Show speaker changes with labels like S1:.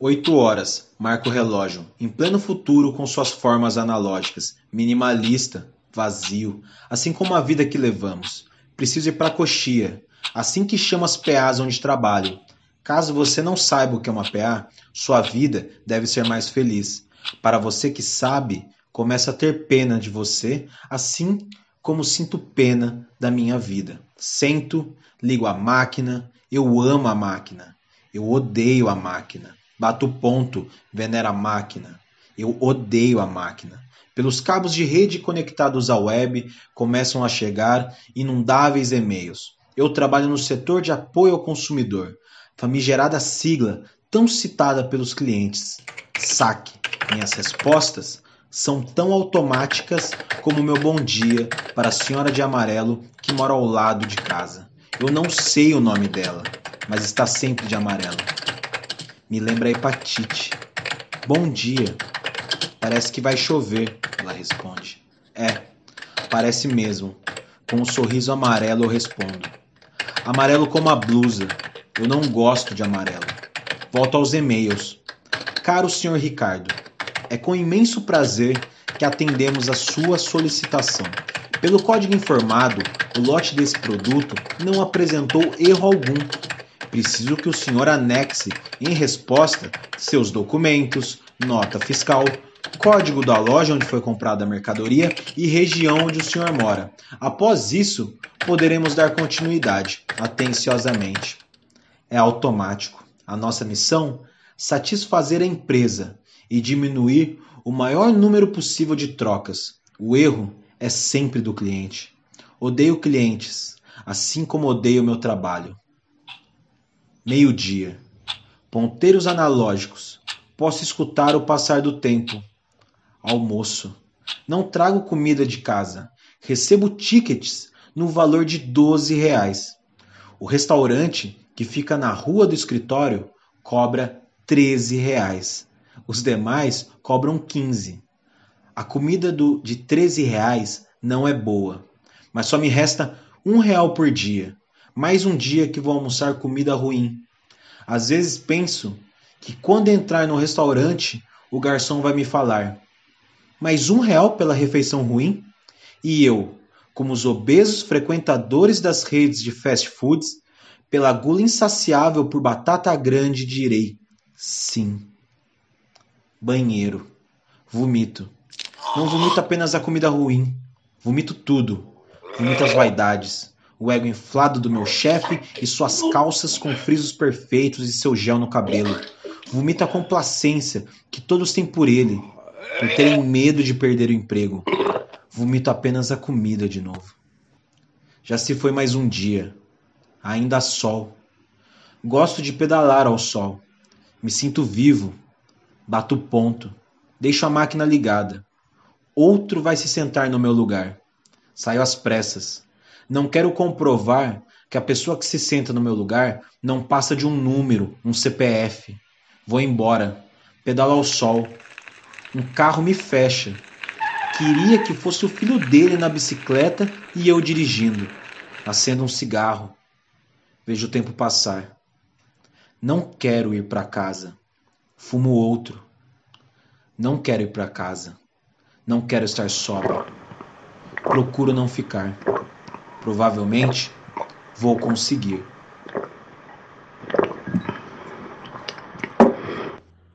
S1: Oito horas, marca o relógio, em pleno futuro com suas formas analógicas, minimalista, vazio, assim como a vida que levamos. Preciso ir para Coxia, assim que chamo as PAs onde trabalho. Caso você não saiba o que é uma PA, sua vida deve ser mais feliz. Para você que sabe, começa a ter pena de você, assim como sinto pena da minha vida. Sento, ligo a máquina, eu amo a máquina, eu odeio a máquina. Bato ponto, venera a máquina. Eu odeio a máquina. Pelos cabos de rede conectados à web começam a chegar inundáveis e-mails. Eu trabalho no setor de apoio ao consumidor, famigerada sigla tão citada pelos clientes. Saque. Minhas respostas são tão automáticas como meu bom dia para a senhora de amarelo que mora ao lado de casa. Eu não sei o nome dela, mas está sempre de amarelo. Me lembra a hepatite. Bom dia. Parece que vai chover, ela responde. É, parece mesmo. Com um sorriso amarelo eu respondo. Amarelo como a blusa. Eu não gosto de amarelo. Volto aos e-mails. Caro Sr. Ricardo, é com imenso prazer que atendemos a sua solicitação. Pelo código informado, o lote desse produto não apresentou erro algum preciso que o senhor anexe, em resposta, seus documentos, nota fiscal, código da loja onde foi comprada a mercadoria e região onde o senhor mora. Após isso, poderemos dar continuidade, atenciosamente. É automático. A nossa missão? Satisfazer a empresa e diminuir o maior número possível de trocas. O erro é sempre do cliente. Odeio clientes, assim como odeio meu trabalho. Meio-dia. Ponteiros analógicos. Posso escutar o passar do tempo. Almoço. Não trago comida de casa. Recebo tickets no valor de 12 reais. O restaurante, que fica na rua do escritório, cobra 13 reais. Os demais cobram 15. A comida do, de 13 reais não é boa, mas só me resta um real por dia. Mais um dia que vou almoçar comida ruim. Às vezes penso que quando entrar no restaurante, o garçom vai me falar: mais um real pela refeição ruim? E eu, como os obesos frequentadores das redes de fast foods, pela gula insaciável por batata grande, direi: sim. Banheiro. Vomito. Não vomito apenas a comida ruim. Vomito tudo. Vomito as vaidades o ego inflado do meu chefe e suas calças com frisos perfeitos e seu gel no cabelo. Vomita a complacência que todos têm por ele, por terem medo de perder o emprego. Vomito apenas a comida de novo. Já se foi mais um dia. Ainda há sol. Gosto de pedalar ao sol. Me sinto vivo. Bato ponto. Deixo a máquina ligada. Outro vai se sentar no meu lugar. Saio às pressas. Não quero comprovar que a pessoa que se senta no meu lugar não passa de um número, um CPF. Vou embora. Pedalo ao sol. Um carro me fecha. Queria que fosse o filho dele na bicicleta e eu dirigindo. Acendo um cigarro. Vejo o tempo passar. Não quero ir para casa. Fumo outro. Não quero ir para casa. Não quero estar sóbrio. Procuro não ficar. Provavelmente vou conseguir.